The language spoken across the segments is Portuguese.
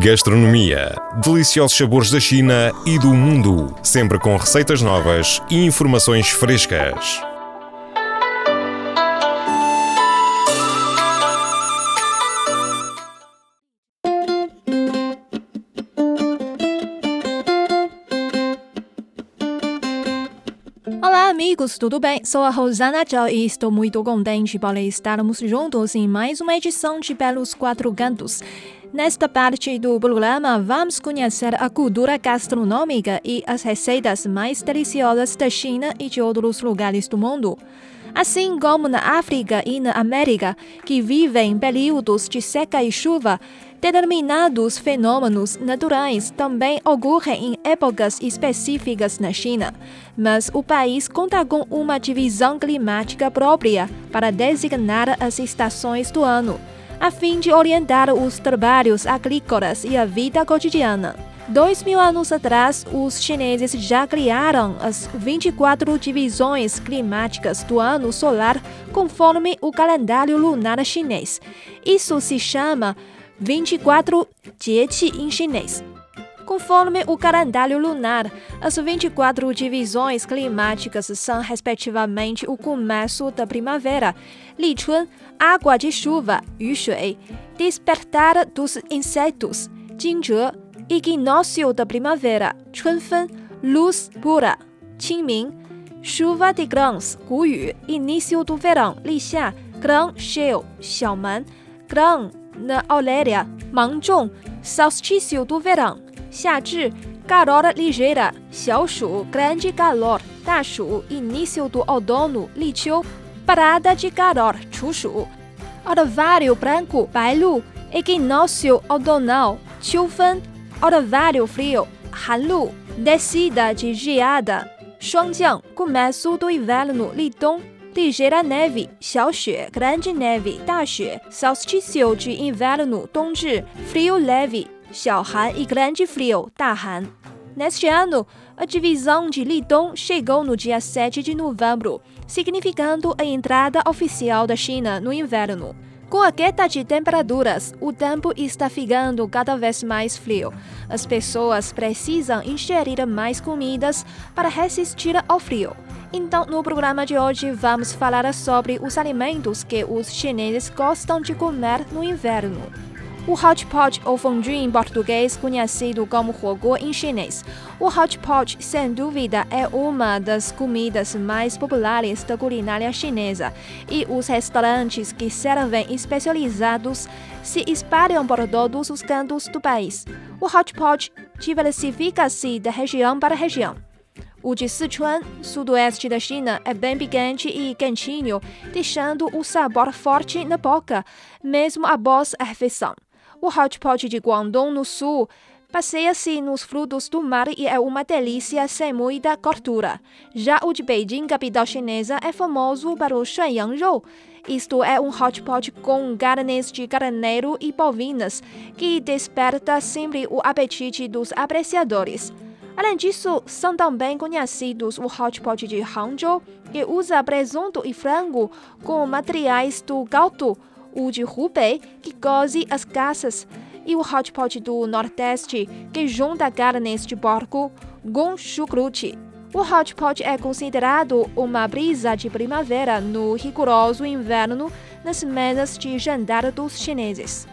Gastronomia. Deliciosos sabores da China e do mundo. Sempre com receitas novas e informações frescas. Amigos, tudo bem? Sou a Rosana Zhao e estou muito contente por estarmos juntos em mais uma edição de Belos Quatro Cantos. Nesta parte do programa, vamos conhecer a cultura gastronômica e as receitas mais deliciosas da China e de outros lugares do mundo. Assim como na África e na América, que vivem períodos de seca e chuva, determinados fenômenos naturais também ocorrem em épocas específicas na China. Mas o país conta com uma divisão climática própria para designar as estações do ano a fim de orientar os trabalhos agrícolas e a vida cotidiana. Dois mil anos atrás, os chineses já criaram as 24 divisões climáticas do ano solar conforme o calendário lunar chinês. Isso se chama 24 Jieqi em chinês. Conforme o calendário lunar, as 24 divisões climáticas são, respectivamente, o começo da primavera, Li Chun, água de chuva, Yu Shui, despertar dos insetos, Jingzhe, equinócio da primavera, Chunfen, luz pura, Qingming, chuva de grãos, Gu Yu, início do verão, Li Xia, grão cheio, Xiaoman, grão na oléria, Mangzhong, solstício do verão, 夏至 calor ligeira, 小暑 grande calor, 大暑 início do outono, 立秋 parada de calor, 处暑 orvalho branco, 白露 equinócio outonal, 秋分 Orvalho frio, Hanlu, descida de geada. Shuangjiang, começo do inverno, Lidong, ligeira neve, Xiaoxue, grande neve, Daxue, solstício de inverno, Dongzhi, frio leve, Xiaohan e grande frio, Dahan. Neste ano, a divisão de Lidong chegou no dia 7 de novembro, significando a entrada oficial da China no inverno. Com a queda de temperaturas, o tempo está ficando cada vez mais frio. As pessoas precisam ingerir mais comidas para resistir ao frio. Então, no programa de hoje, vamos falar sobre os alimentos que os chineses gostam de comer no inverno. O hot pot ou fondue em português, conhecido como huogô em chinês. O hot pot, sem dúvida, é uma das comidas mais populares da culinária chinesa, e os restaurantes que servem especializados se espalham por todos os cantos do país. O hot pot diversifica-se de região para região. O de Sichuan, sudoeste da China, é bem picante e quentinho, deixando o sabor forte na boca, mesmo após a refeição. O hot pot de Guangdong, no sul, passeia-se nos frutos do mar e é uma delícia sem muita gordura. Já o de Beijing, capital chinesa, é famoso para o Shuanyang Isto é um hot pot com carnes de carneiro e bovinas, que desperta sempre o apetite dos apreciadores. Além disso, são também conhecidos o hot pot de Hangzhou, que usa presunto e frango com materiais do galto, o de Hubei, que coze as caças, e o hot pot do Nordeste, que junta carnes de porco com chucrute. O hot pot é considerado uma brisa de primavera no rigoroso inverno nas mesas de jantar dos chineses.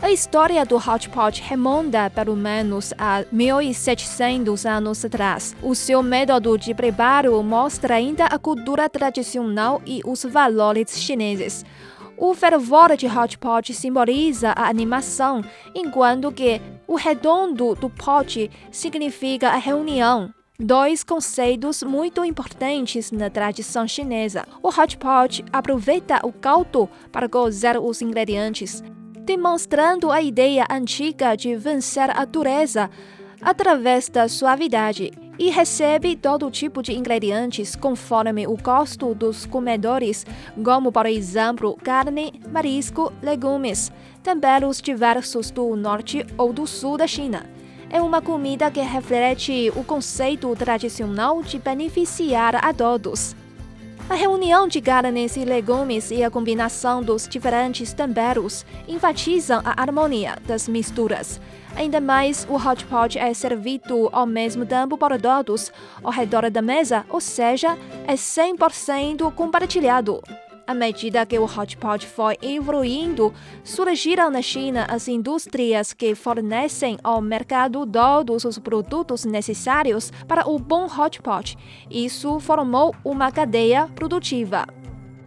A história do hot pot remonta pelo menos a 1700 anos atrás. O seu método de preparo mostra ainda a cultura tradicional e os valores chineses. O fervor de hot pot simboliza a animação, enquanto que o redondo do pote significa a reunião. Dois conceitos muito importantes na tradição chinesa. O hot pot aproveita o caldo para cozer os ingredientes, demonstrando a ideia antiga de vencer a dureza através da suavidade e recebe todo tipo de ingredientes conforme o gosto dos comedores, como por exemplo carne, marisco, legumes, temperos diversos do norte ou do sul da China. É uma comida que reflete o conceito tradicional de beneficiar a todos. A reunião de carnes e legumes e a combinação dos diferentes temperos enfatizam a harmonia das misturas. Ainda mais, o hot pot é servido ao mesmo tempo por todos ao redor da mesa, ou seja, é 100% compartilhado. À medida que o hot pot foi evoluindo, surgiram na China as indústrias que fornecem ao mercado todos os produtos necessários para o bom hot pot. Isso formou uma cadeia produtiva.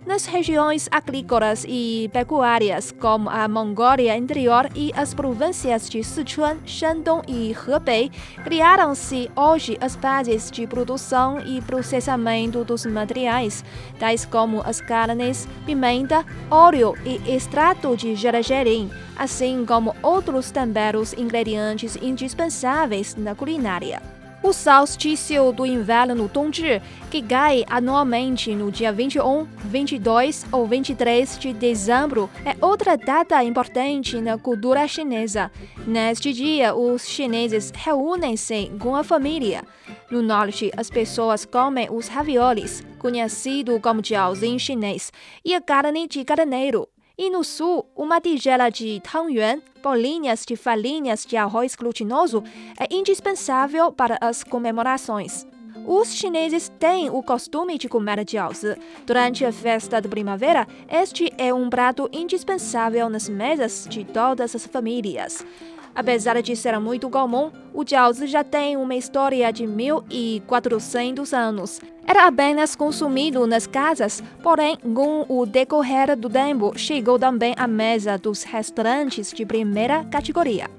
Nas regiões agrícolas e pecuárias, como a Mongólia Interior e as províncias de Sichuan, Shandong e Hebei, criaram-se hoje as bases de produção e processamento dos materiais, tais como as carnes, pimenta, óleo e extrato de gergelim, assim como outros temperos ingredientes indispensáveis na culinária. O solstício do inverno Dongzhi, que cai anualmente no dia 21, 22 ou 23 de dezembro, é outra data importante na cultura chinesa. Neste dia, os chineses reúnem-se com a família. No norte, as pessoas comem os raviolis, conhecido como jiaozi em chinês, e a carne de carneiro. E no sul, uma tigela de tangyuan, bolinhas de farinhas de arroz glutinoso, é indispensável para as comemorações. Os chineses têm o costume de comer jiaozi. Durante a festa de primavera, este é um prato indispensável nas mesas de todas as famílias. Apesar de ser muito comum, o jiaozi já tem uma história de 1400 anos. Era apenas consumido nas casas, porém, com o decorrer do tempo, chegou também à mesa dos restaurantes de primeira categoria.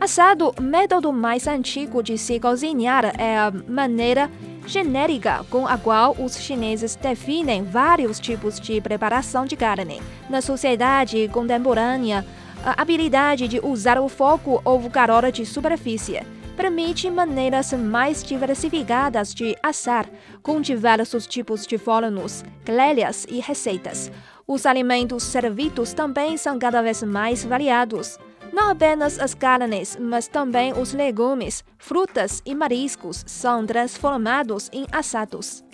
Assado, método mais antigo de se cozinhar, é a maneira genérica com a qual os chineses definem vários tipos de preparação de carne. Na sociedade contemporânea, a habilidade de usar o fogo ou o calor de superfície permite maneiras mais diversificadas de assar, com diversos tipos de fornos, grelhas e receitas. Os alimentos servidos também são cada vez mais variados. Não apenas as carnes, mas também os legumes, frutas e mariscos são transformados em assados.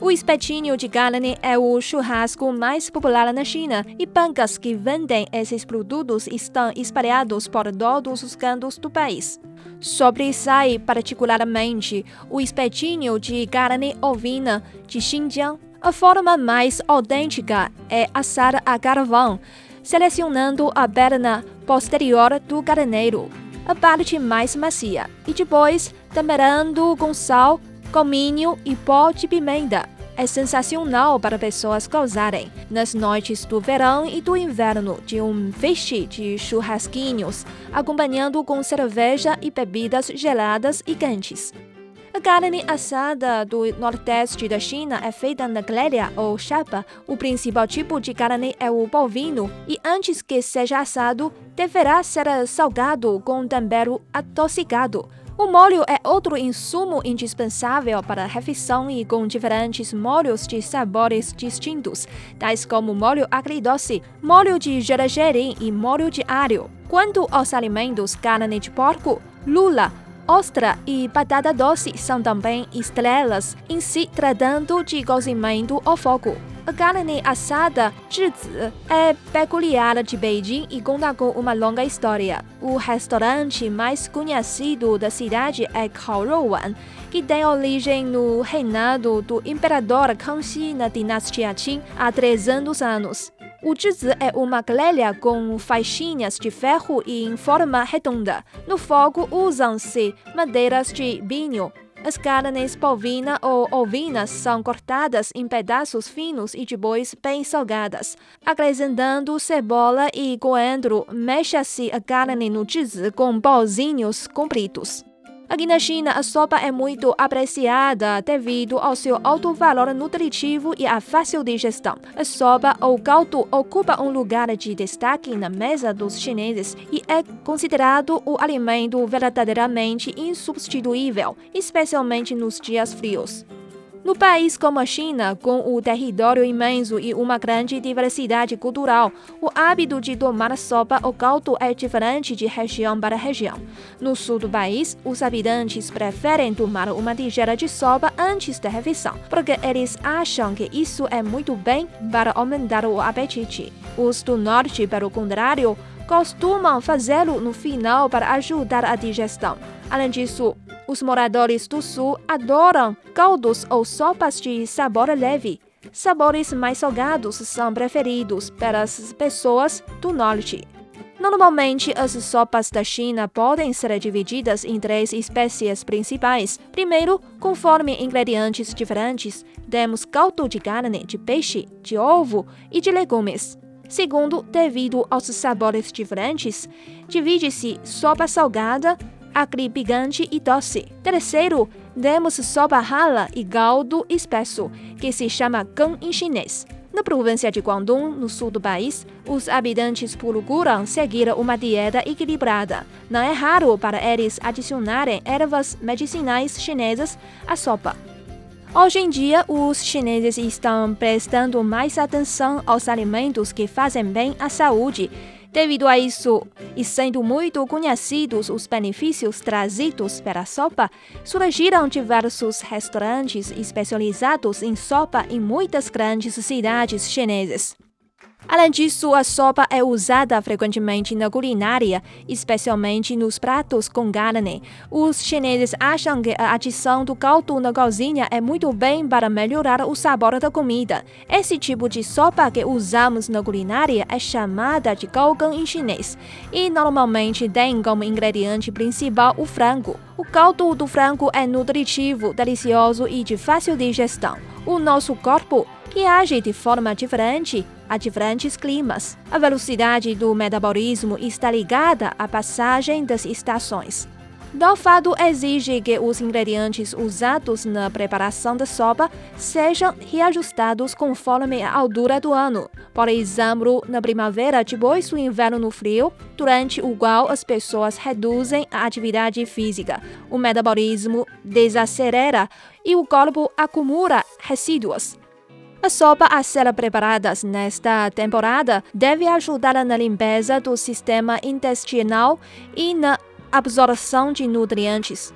O espetinho de carne é o churrasco mais popular na China e bancas que vendem esses produtos estão espalhados por todos os cantos do país. Sobressai particularmente o espetinho de carne ovina de Xinjiang. A forma mais autêntica é assar a carvão, selecionando a perna posterior do carneiro, a parte mais macia, e depois temperando com sal, cominho e pó de pimenta. É sensacional para pessoas gozarem, nas noites do verão e do inverno, de um feixe de churrasquinhos, acompanhando com cerveja e bebidas geladas e quentes. A carne assada do nordeste da China é feita na grelha ou chapa. O principal tipo de carne é o bovino e antes que seja assado, deverá ser salgado com tempero adocicado. O molho é outro insumo indispensável para a refeição e com diferentes molhos de sabores distintos, tais como molho agridoce, molho de gergelim e molho de alho. Quanto aos alimentos, carne de porco, lula, ostra e batata doce são também estrelas em se tratando de cozimento ao fogo. A carne assada zhizi é peculiar de Beijing e conta com uma longa história. O restaurante mais conhecido da cidade é Kaorouwan, que tem origem no reinado do imperador Kangxi na dinastia Qin há 300 anos. O zhizi é uma grelha com faixinhas de ferro e em forma redonda. No fogo usam-se madeiras de vinho, as carnes bovina ou ovinas são cortadas em pedaços finos e depois bem salgadas. Acrescentando cebola e coentro, mexa-se a carne no zhizi com pauzinhos compridos. Aqui na China, a sopa é muito apreciada devido ao seu alto valor nutritivo e à fácil digestão. A sopa ou caldo ocupa um lugar de destaque na mesa dos chineses e é considerado o alimento verdadeiramente insubstituível, especialmente nos dias frios. No país como a China, com o território imenso e uma grande diversidade cultural, o hábito de tomar sopa ou caldo é diferente de região para região. No sul do país, os habitantes preferem tomar uma tigela de sopa antes da refeição, porque eles acham que isso é muito bem para aumentar o apetite. Os do norte, pelo contrário, costumam fazê-lo no final para ajudar a digestão. Além disso, os moradores do sul adoram caldos ou sopas de sabor leve. Sabores mais salgados são preferidos pelas pessoas do norte. Normalmente, as sopas da China podem ser divididas em três espécies principais. Primeiro, conforme ingredientes diferentes, temos caldo de carne, de peixe, de ovo e de legumes. Segundo, devido aos sabores diferentes, divide-se sopa salgada, acre picante e doce. Terceiro, temos sopa rala e caldo espesso, que se chama gan em chinês. Na província de Guangdong, no sul do país, os habitantes procuram seguir uma dieta equilibrada. Não é raro para eles adicionarem ervas medicinais chinesas à sopa. Hoje em dia, os chineses estão prestando mais atenção aos alimentos que fazem bem à saúde Devido a isso, e sendo muito conhecidos os benefícios trazidos pela sopa, surgiram diversos restaurantes especializados em sopa em muitas grandes cidades chinesas. Além disso, a sopa é usada frequentemente na culinária, especialmente nos pratos com carne. Os chineses acham que a adição do caldo na cozinha é muito bem para melhorar o sabor da comida. Esse tipo de sopa que usamos na culinária é chamada de gaogang em chinês e normalmente tem como ingrediente principal o frango. O caldo do frango é nutritivo, delicioso e de fácil digestão. O nosso corpo que age de forma diferente a diferentes climas. A velocidade do metabolismo está ligada à passagem das estações. Fato exige que os ingredientes usados na preparação da sopa sejam reajustados conforme a altura do ano. Por exemplo, na primavera, depois do inverno no frio, durante o qual as pessoas reduzem a atividade física, o metabolismo desacelera e o corpo acumula resíduos. A sopa a ser preparada nesta temporada deve ajudar na limpeza do sistema intestinal e na absorção de nutrientes.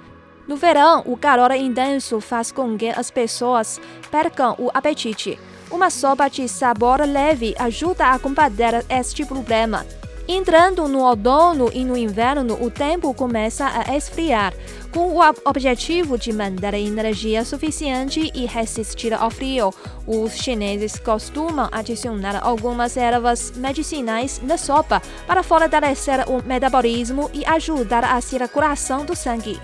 No verão, o calor intenso faz com que as pessoas percam o apetite. Uma sopa de sabor leve ajuda a combater este problema. Entrando no outono e no inverno, o tempo começa a esfriar, com o objetivo de manter energia suficiente e resistir ao frio. Os chineses costumam adicionar algumas ervas medicinais na sopa para fortalecer o metabolismo e ajudar a circulação do sangue.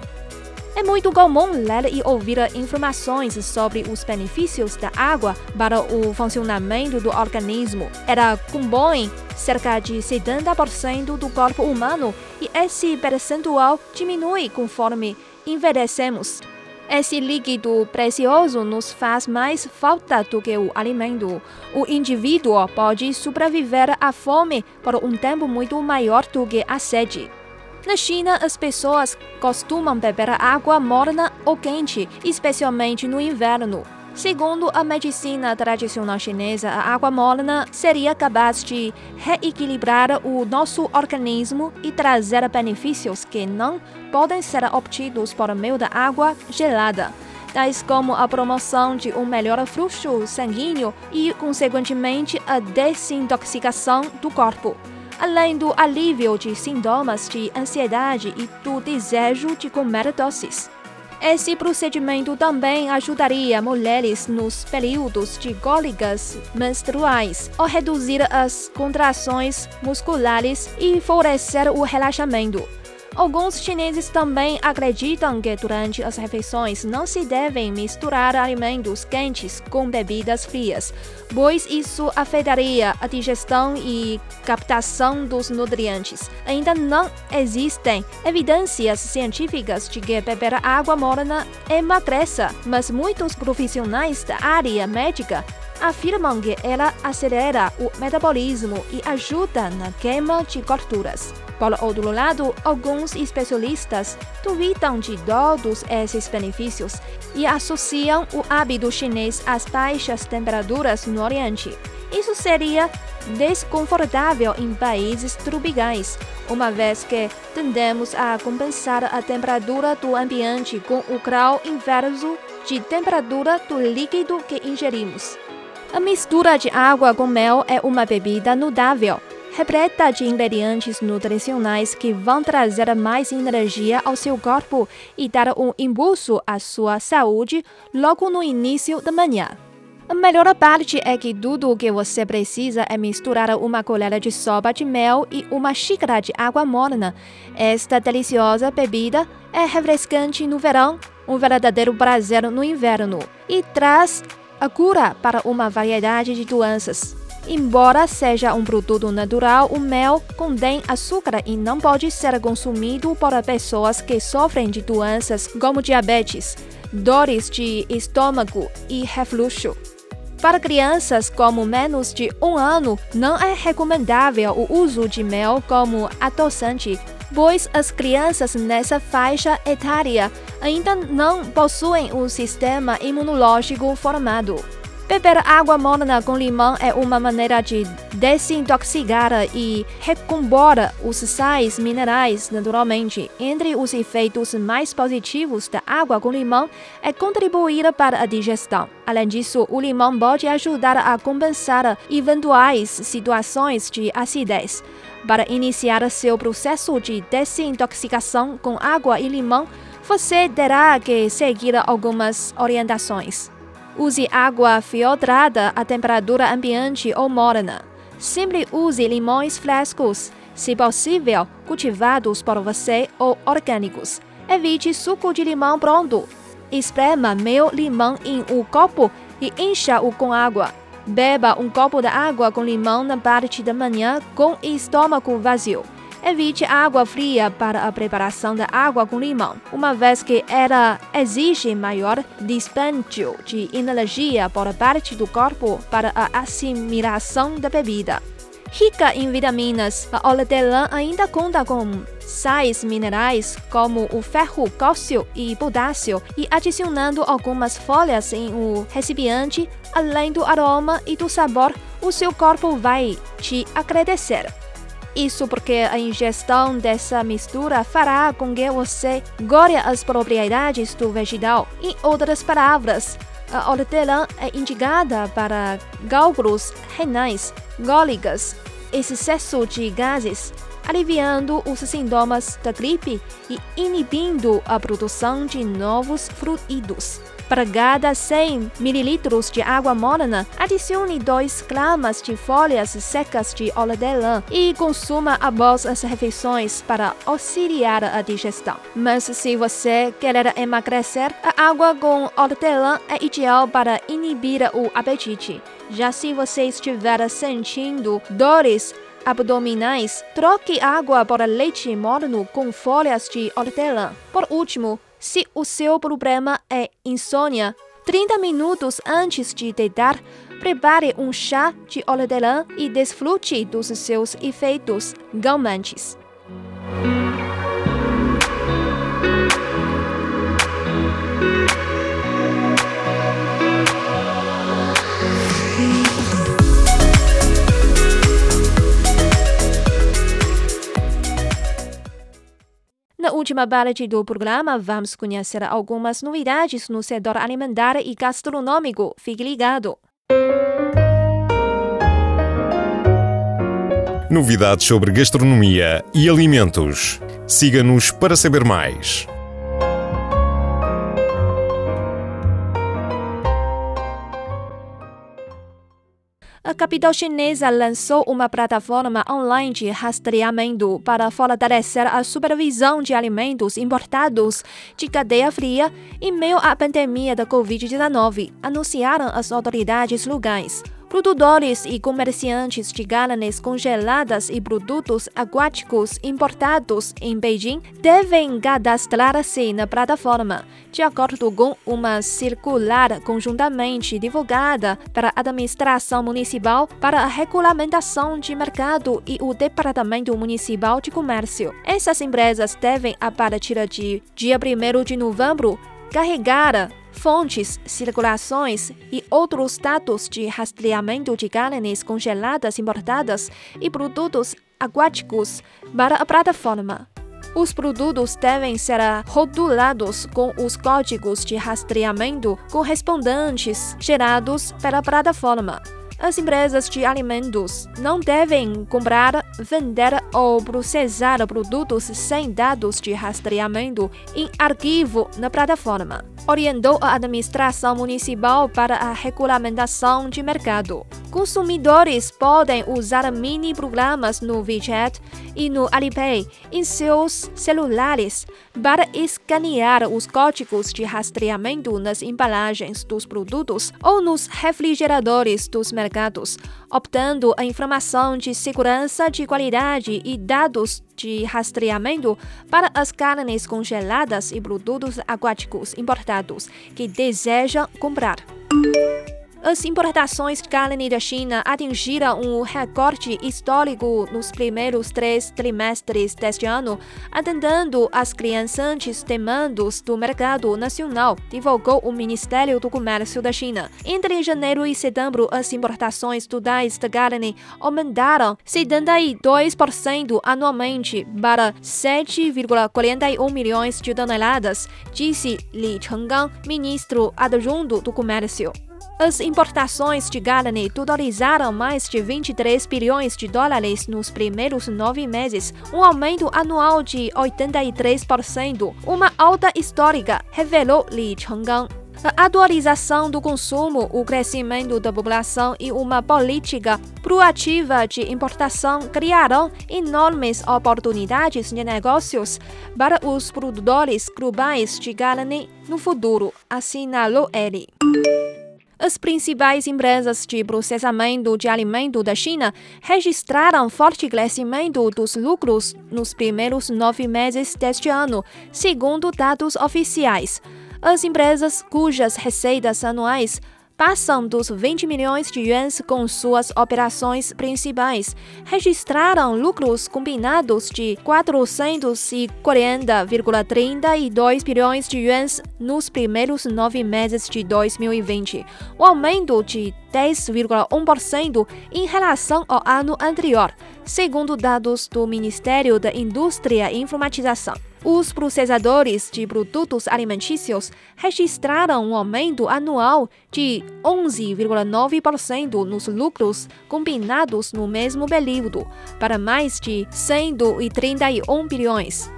É muito comum ler e ouvir informações sobre os benefícios da água para o funcionamento do organismo. Ela compõe cerca de 70% do corpo humano e esse percentual diminui conforme envelhecemos. Esse líquido precioso nos faz mais falta do que o alimento. O indivíduo pode sobreviver à fome por um tempo muito maior do que a sede. Na China, as pessoas costumam beber água morna ou quente, especialmente no inverno. Segundo a medicina tradicional chinesa, a água morna seria capaz de reequilibrar o nosso organismo e trazer benefícios que não podem ser obtidos por meio da água gelada, tais como a promoção de um melhor fluxo sanguíneo e, consequentemente, a desintoxicação do corpo além do alívio de sintomas de ansiedade e do desejo de comer doces. Esse procedimento também ajudaria mulheres nos períodos de cólicas menstruais, ou reduzir as contrações musculares e favorecer o relaxamento. Alguns chineses também acreditam que durante as refeições não se devem misturar alimentos quentes com bebidas frias, pois isso afetaria a digestão e captação dos nutrientes. Ainda não existem evidências científicas de que beber água morna emagreça, mas muitos profissionais da área médica afirmam que ela acelera o metabolismo e ajuda na queima de gorduras. Por outro lado, alguns especialistas duvidam de todos esses benefícios e associam o hábito chinês às baixas temperaturas no Oriente. Isso seria desconfortável em países tropicais, uma vez que tendemos a compensar a temperatura do ambiente com o grau inverso de temperatura do líquido que ingerimos. A mistura de água com mel é uma bebida nudável, repleta de ingredientes nutricionais que vão trazer mais energia ao seu corpo e dar um impulso à sua saúde logo no início da manhã. A melhor parte é que tudo o que você precisa é misturar uma colher de sopa de mel e uma xícara de água morna. Esta deliciosa bebida é refrescante no verão, um verdadeiro prazer no inverno e traz a cura para uma variedade de doenças. Embora seja um produto natural, o mel contém açúcar e não pode ser consumido por pessoas que sofrem de doenças como diabetes, dores de estômago e refluxo. Para crianças com menos de um ano, não é recomendável o uso de mel como adoçante, pois as crianças nessa faixa etária ainda não possuem um sistema imunológico formado. Beber água morna com limão é uma maneira de desintoxicar e recompor os sais minerais naturalmente. Entre os efeitos mais positivos da água com limão é contribuir para a digestão. Além disso, o limão pode ajudar a compensar eventuais situações de acidez. Para iniciar seu processo de desintoxicação com água e limão, você terá que seguir algumas orientações. Use água filtrada a temperatura ambiente ou morna. Sempre use limões frescos, se possível, cultivados por você ou orgânicos. Evite suco de limão pronto. Esprema meio limão em um copo e encha-o com água. Beba um copo de água com limão na parte da manhã com estômago vazio. Evite água fria para a preparação da água com limão, uma vez que ela exige maior dispêndio de energia por parte do corpo para a assimilação da bebida. Rica em vitaminas, a hortelã ainda conta com sais minerais como o ferro, cálcio e potássio, e adicionando algumas folhas em um recipiente, além do aroma e do sabor, o seu corpo vai te agradecer. Isso porque a ingestão dessa mistura fará com que você gore as propriedades do vegetal. Em outras palavras, a hortelã é indicada para gálgulos renais, cólicas, excesso de gases, aliviando os sintomas da gripe e inibindo a produção de novos fluidos. Para cada 100 ml de água morna, adicione 2 gramas de folhas secas de hortelã e consuma após as refeições para auxiliar a digestão. Mas se você quer emagrecer, a água com hortelã é ideal para inibir o apetite. Já se você estiver sentindo dores abdominais, troque água por leite morno com folhas de hortelã. Por último, se o seu problema é insônia, 30 minutos antes de deitar, prepare um chá de hortelã e desfrute dos seus efeitos calmantes. Última parte do programa, vamos conhecer algumas novidades no setor alimentar e gastronômico. Fique ligado! Novidades sobre gastronomia e alimentos. Siga-nos para saber mais. A capital chinesa lançou uma plataforma online de rastreamento para fortalecer a supervisão de alimentos importados de cadeia fria em meio à pandemia da Covid-19, anunciaram as autoridades locais. Produtores e comerciantes de carnes congeladas e produtos aquáticos importados em Beijing devem cadastrar-se na plataforma, de acordo com uma circular conjuntamente divulgada pela Administração Municipal para a Regulamentação de Mercado e o Departamento Municipal de Comércio. Essas empresas devem, a partir de dia 1 de novembro, carregar fontes, circulações e outros dados de rastreamento de carnes congeladas importadas e produtos aquáticos para a plataforma. Os produtos devem ser rotulados com os códigos de rastreamento correspondentes gerados pela plataforma. As empresas de alimentos não devem comprar, vender ou processar produtos sem dados de rastreamento em arquivo na plataforma. Orientou a administração municipal para a regulamentação de mercado. Consumidores podem usar mini programas no WeChat e no Alipay em seus celulares para escanear os códigos de rastreamento nas embalagens dos produtos ou nos refrigeradores dos mercados, obtendo a informação de segurança de qualidade e dados de rastreamento para as carnes congeladas e produtos aquáticos importados que desejam comprar. As importações de carne da China atingiram um recorde histórico nos primeiros três trimestres deste ano, atendendo às crescentes demandas do mercado nacional, divulgou o Ministério do Comércio da China. Entre janeiro e setembro, as importações totais de carne aumentaram 72% anualmente para 7,41 milhões de toneladas, disse Li Chenggang, ministro adjunto do Comércio. As importações de carne totalizaram mais de 23 bilhões de dólares nos primeiros nove meses, um aumento anual de 83%, uma alta histórica, revelou Li Chenggang. A atualização do consumo, o crescimento da população e uma política proativa de importação criarão enormes oportunidades de negócios para os produtores globais de carne no futuro, assinalou ele. As principais empresas de processamento de alimento da China registraram forte crescimento dos lucros nos primeiros nove meses deste ano, segundo dados oficiais. As empresas cujas receitas anuais passam dos 20 milhões de yuans com suas operações principais, registraram lucros combinados de 440,32 bilhões de yuans nos primeiros nove meses de 2020, um aumento de 10,1% em relação ao ano anterior, segundo dados do Ministério da Indústria e Informatização. Os processadores de produtos alimentícios registraram um aumento anual de 11,9% nos lucros combinados no mesmo período, para mais de 131 bilhões.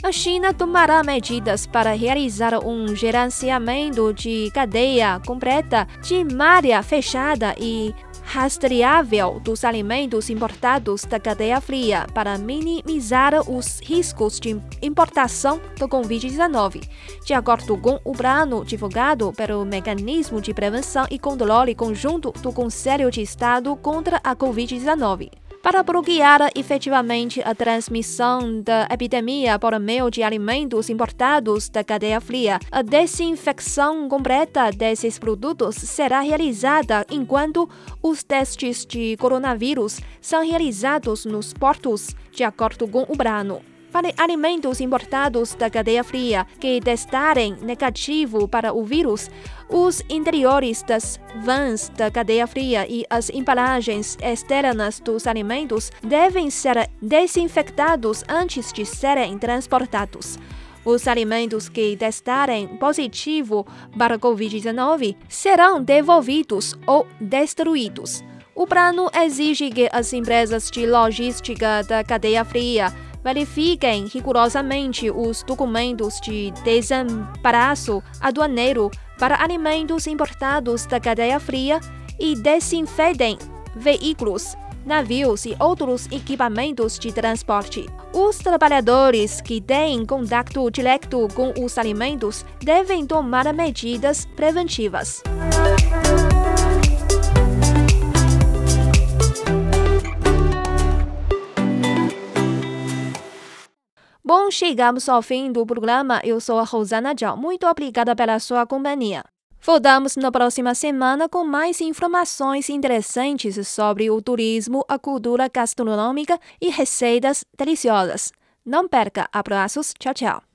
A China tomará medidas para realizar um gerenciamento de cadeia completa de malha fechada e rastreável dos alimentos importados da cadeia fria para minimizar os riscos de importação do Covid-19, de acordo com o plano divulgado pelo Mecanismo de Prevenção e Controle Conjunto do Conselho de Estado contra a Covid-19 para bloquear efetivamente a transmissão da epidemia por meio de alimentos importados da cadeia fria. A desinfecção completa desses produtos será realizada enquanto os testes de coronavírus são realizados nos portos, de acordo com o plano para alimentos importados da cadeia fria que testarem negativo para o vírus, os interiores das vans da cadeia fria e as embalagens externas dos alimentos devem ser desinfectados antes de serem transportados. Os alimentos que testarem positivo para a Covid-19 serão devolvidos ou destruídos. O plano exige que as empresas de logística da cadeia fria verifiquem rigorosamente os documentos de desembaraço aduaneiro para alimentos importados da cadeia fria e desinfetem veículos, navios e outros equipamentos de transporte. Os trabalhadores que têm contato direto com os alimentos devem tomar medidas preventivas. Bom, chegamos ao fim do programa. Eu sou a Rosana Zhao. Muito obrigada pela sua companhia. Voltamos na próxima semana com mais informações interessantes sobre o turismo, a cultura gastronômica e receitas deliciosas. Não perca! Abraços. Tchau, tchau.